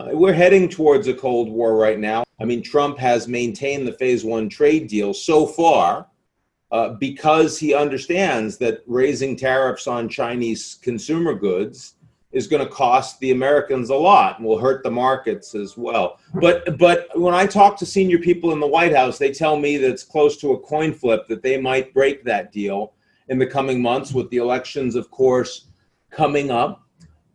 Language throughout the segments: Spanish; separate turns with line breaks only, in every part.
Uh, we're heading towards a Cold War right now. I mean, Trump has maintained the phase one trade deal so far uh, because he understands that raising tariffs on Chinese consumer goods is going to cost the Americans a lot and will hurt the markets as well. But but when I talk to senior people in the White House, they tell me that it's close to a coin flip that they might break that deal in the coming months with the elections, of course, coming up.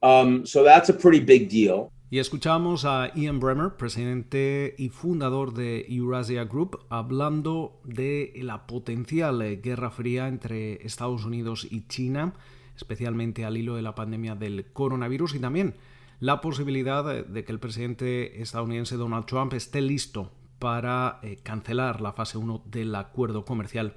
Um, so that's a pretty big deal.
Y escuchamos a Ian Bremmer, presidente y fundador de Eurasia Group, hablando de la potencial guerra fría entre Estados Unidos y China especialmente al hilo de la pandemia del coronavirus y también la posibilidad de que el presidente estadounidense Donald Trump esté listo para eh, cancelar la fase 1 del acuerdo comercial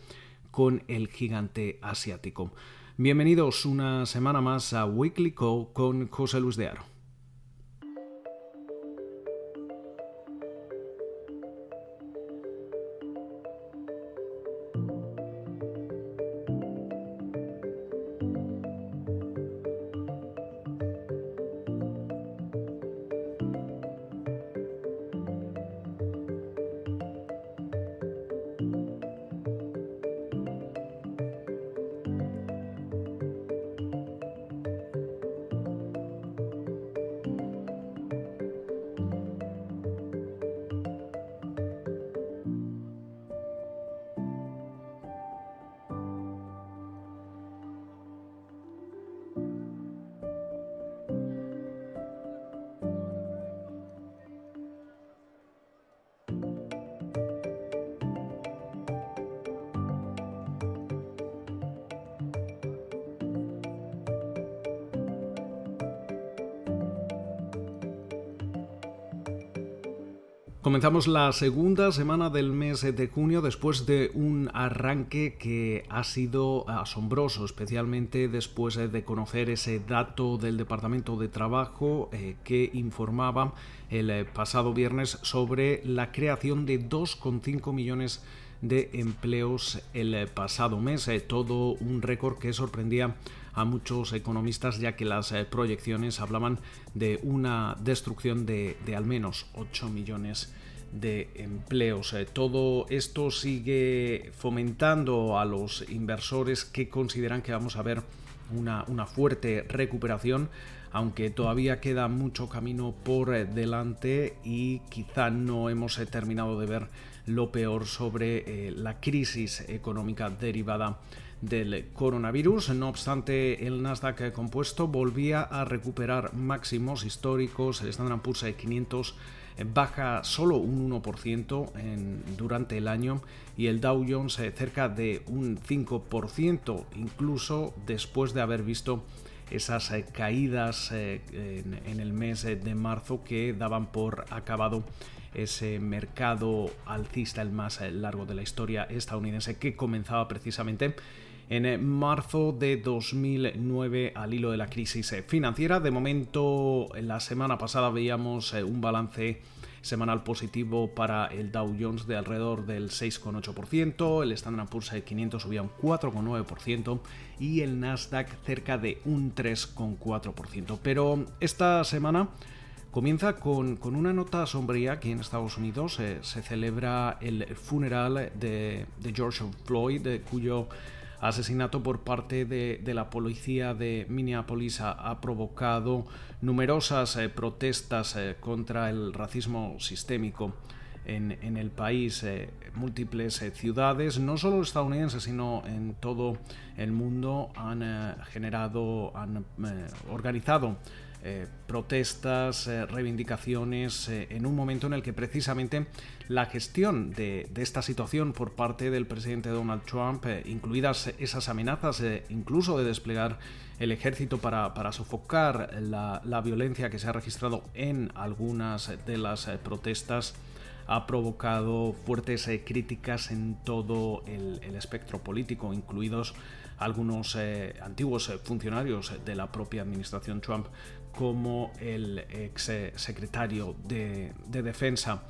con el gigante asiático. Bienvenidos una semana más a Weekly Co con José Luis de Aro. Comenzamos la segunda semana del mes de junio después de un arranque que ha sido asombroso, especialmente después de conocer ese dato del Departamento de Trabajo eh, que informaba el pasado viernes sobre la creación de 2,5 millones de empleos el pasado mes, eh, todo un récord que sorprendía a muchos economistas ya que las proyecciones hablaban de una destrucción de, al menos 8 millones de empleos. Eh, todo esto sigue fomentando a los inversores que consideran que vamos a ver una, fuerte recuperación, aunque todavía queda mucho camino por eh, delante y quizá no hemos eh, terminado de ver lo peor sobre la crisis económica derivada del coronavirus. No obstante, el Nasdaq compuesto volvía a recuperar máximos históricos. El Standard Poor's 500 baja solo un 1% durante el año y el Dow Jones eh, cerca de un 5%, incluso después de haber visto esas eh, caídas eh, en, el mes de marzo que daban por acabado ese mercado alcista, el más largo de la historia estadounidense, que comenzaba precisamente en marzo de 2009 al hilo de la crisis financiera. De momento, la semana pasada veíamos un balance semanal positivo para el Dow Jones de alrededor del 6,8%, el Standard Poor's 500 subía un 4,9% y el Nasdaq cerca de un 3,4%. Pero esta semana comienza con, una nota sombría aquí en Estados Unidos. Eh, se celebra el funeral de, George Floyd, cuyo asesinato por parte de, la policía de Minneapolis ha, provocado numerosas eh, protestas eh, contra el racismo sistémico. En, el país, eh, múltiples ciudades, no solo estadounidenses, sino en todo el mundo, han generado, han organizado eh, protestas, eh, reivindicaciones, eh, en un momento en el que precisamente la gestión de, esta situación por parte del presidente Donald Trump, incluidas esas amenazas incluso de desplegar el ejército para, sofocar la, violencia que se ha registrado en algunas de las protestas, ha provocado fuertes críticas en todo el, el espectro político, incluidos algunos antiguos funcionarios de la propia administración Trump como el ex secretario de, Defensa.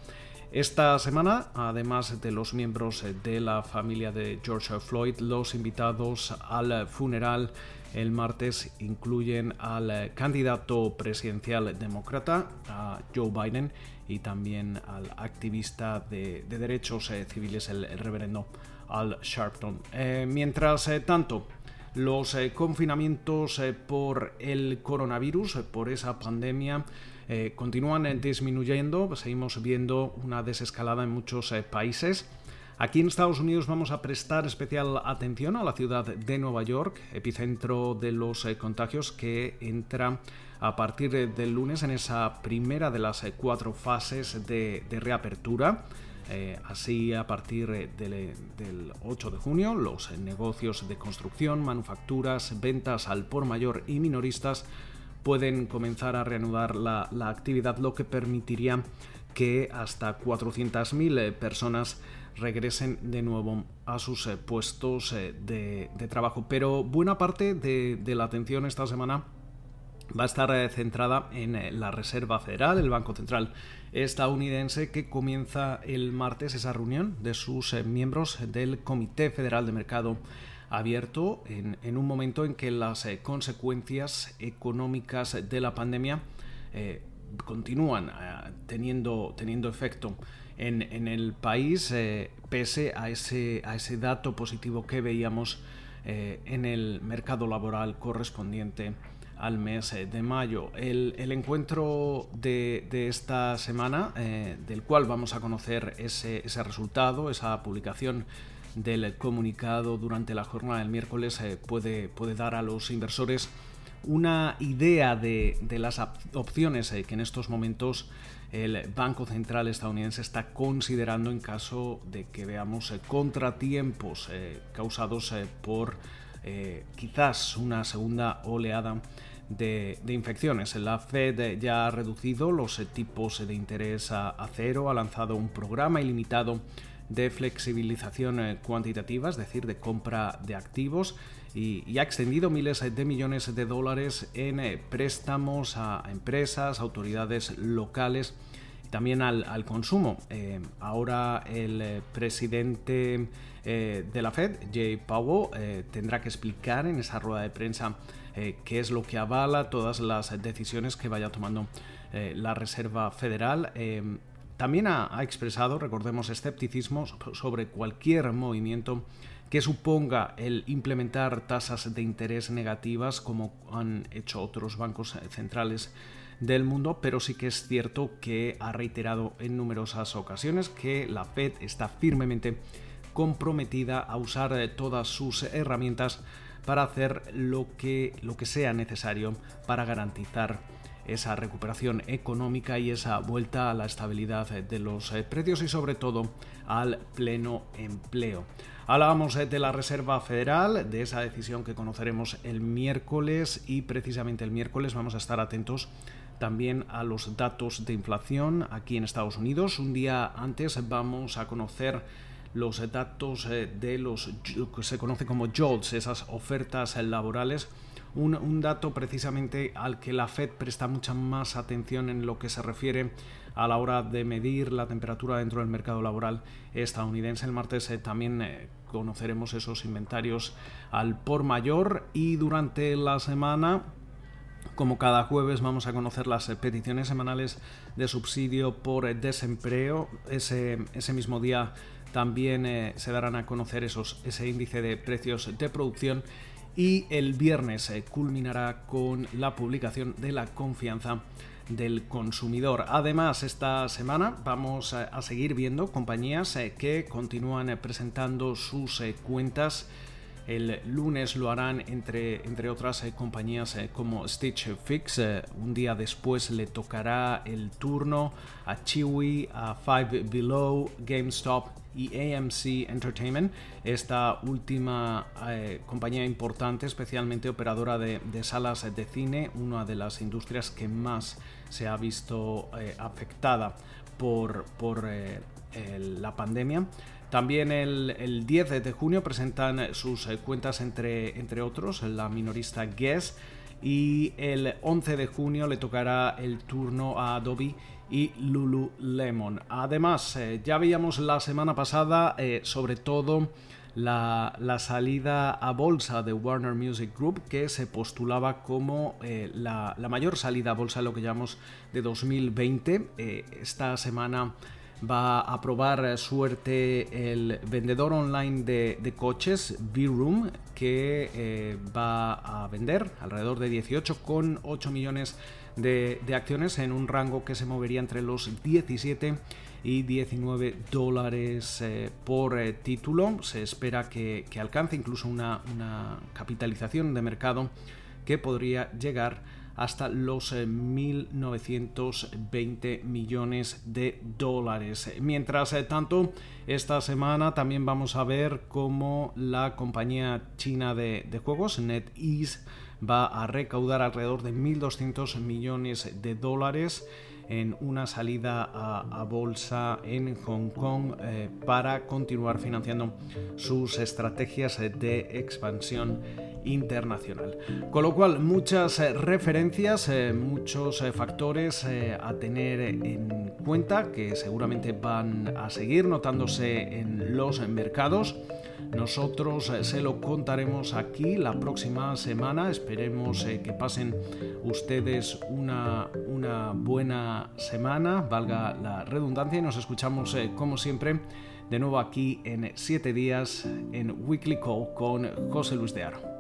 Esta semana, además de los miembros de la familia de George Floyd, los invitados al funeral el martes incluyen al candidato presidencial demócrata, Joe Biden, y también al activista de, derechos civiles, el, reverendo Al Sharpton. Eh, mientras eh, tanto, los confinamientos por el coronavirus, por esa pandemia, continúan disminuyendo. Seguimos viendo una desescalada en muchos países. Aquí en Estados Unidos vamos a prestar especial atención a la ciudad de Nueva York, epicentro de los contagios que entra a partir del lunes en esa primera de las cuatro fases de, reapertura. Eh, así, a partir del, 8 de junio, los negocios de construcción, manufacturas, ventas al por mayor y minoristas pueden comenzar a reanudar la, actividad, lo que permitiría que hasta 400.000 personas regresen de nuevo a sus eh, puestos eh, de, trabajo. Pero buena parte de la atención esta semana va a estar eh, centrada en eh, la Reserva Federal, el Banco Central estadounidense, que comienza el martes esa reunión de sus eh, miembros del Comité Federal de Mercado Abierto en, un momento en que las consecuencias económicas de la pandemia continúan teniendo, teniendo efecto en, el país, pese a ese, a ese dato positivo que veíamos en el mercado laboral correspondiente al mes eh, de mayo. El, encuentro de, esta semana, eh, del cual vamos a conocer ese, resultado, esa publicación del comunicado durante la jornada del miércoles, eh, puede, puede dar a los inversores una idea de, las opciones que en estos momentos el Banco Central estadounidense está considerando en caso de que veamos contratiempos causados por quizás una segunda oleada de, infecciones. La Fed ya ha reducido los tipos de interés a, cero, ha lanzado un programa ilimitado de flexibilización eh, cuantitativa, es decir, de compra de activos, y, ha extendido miles de millones de dólares en eh, préstamos a empresas, autoridades locales también al, consumo. Eh, ahora el presidente de la Fed, Jay Powell, tendrá que explicar en esa rueda de prensa eh, qué es lo que avala todas las decisiones que vaya tomando eh, la Reserva Federal. Eh, también ha, expresado, recordemos, escepticismo sobre cualquier movimiento que suponga el implementar tasas de interés negativas como han hecho otros bancos centrales del mundo, pero sí que es cierto que ha reiterado en numerosas ocasiones que la Fed está firmemente comprometida a usar todas sus herramientas para hacer lo que, lo que sea necesario para garantizar esa recuperación económica y esa vuelta a la estabilidad de los eh, precios y sobre todo al pleno empleo. Hablábamos eh, de la Reserva Federal, de esa decisión que conoceremos el miércoles y precisamente el miércoles vamos a estar atentos también a los datos de inflación aquí en Estados Unidos. Un día antes vamos a conocer los datos eh, de los que se conoce como JOLTS, esas ofertas laborales, un, dato precisamente al que la Fed presta mucha más atención en lo que se refiere a la hora de medir la temperatura dentro del mercado laboral estadounidense. El martes eh, también eh, conoceremos esos inventarios al por mayor y durante la semana como cada jueves vamos a conocer las peticiones semanales de subsidio por desempleo. Ese, ese mismo día también eh, se darán a conocer esos, ese índice de precios de producción y el viernes culminará con la publicación de la confianza del consumidor. Además, esta semana vamos a, seguir viendo compañías eh, que continúan eh, presentando sus cuentas el lunes lo harán entre, entre otras eh, compañías eh, como Stitch Fix. Eh, un día después le tocará el turno a Chewy, a Five Below, GameStop y AMC Entertainment, esta última compañía importante, especialmente operadora de, salas de cine, una de las industrias que más se ha visto afectada por, por la pandemia. También el, 10 de junio presentan sus eh, cuentas entre, entre otros la minorista Guess y el 11 de junio le tocará el turno a Adobe y Lululemon. Además, eh, ya veíamos la semana pasada, eh, sobre todo, la, salida a bolsa de Warner Music Group, que se postulaba como eh, la, mayor salida a bolsa, lo que llamamos de 2020. esta semana va a probar suerte el vendedor online de, coches, V-Room, que va a vender alrededor de 18,8 millones de, acciones en un rango que se movería entre los 17 y 19 dólares eh, por eh, título. Se espera que, alcance incluso una, capitalización de mercado que podría llegar hasta los 1.920 eh, millones de dólares. Mientras tanto, esta semana también vamos a ver cómo la compañía china de, de juegos, NetEase, va a recaudar alrededor de 1.200 millones de dólares en una salida a, bolsa en Hong Kong eh, para continuar financiando sus estrategias de expansión internacional. Con lo cual, muchas eh, referencias, eh, muchos factores a tener en cuenta que seguramente van a seguir notándose en los mercados. Nosotros eh, se lo contaremos aquí la próxima semana. Esperemos eh, que pasen ustedes una, una, buena semana, valga la redundancia, y nos escuchamos eh, como siempre de nuevo aquí en 7 días en Weekly Call con José Luis de Aro.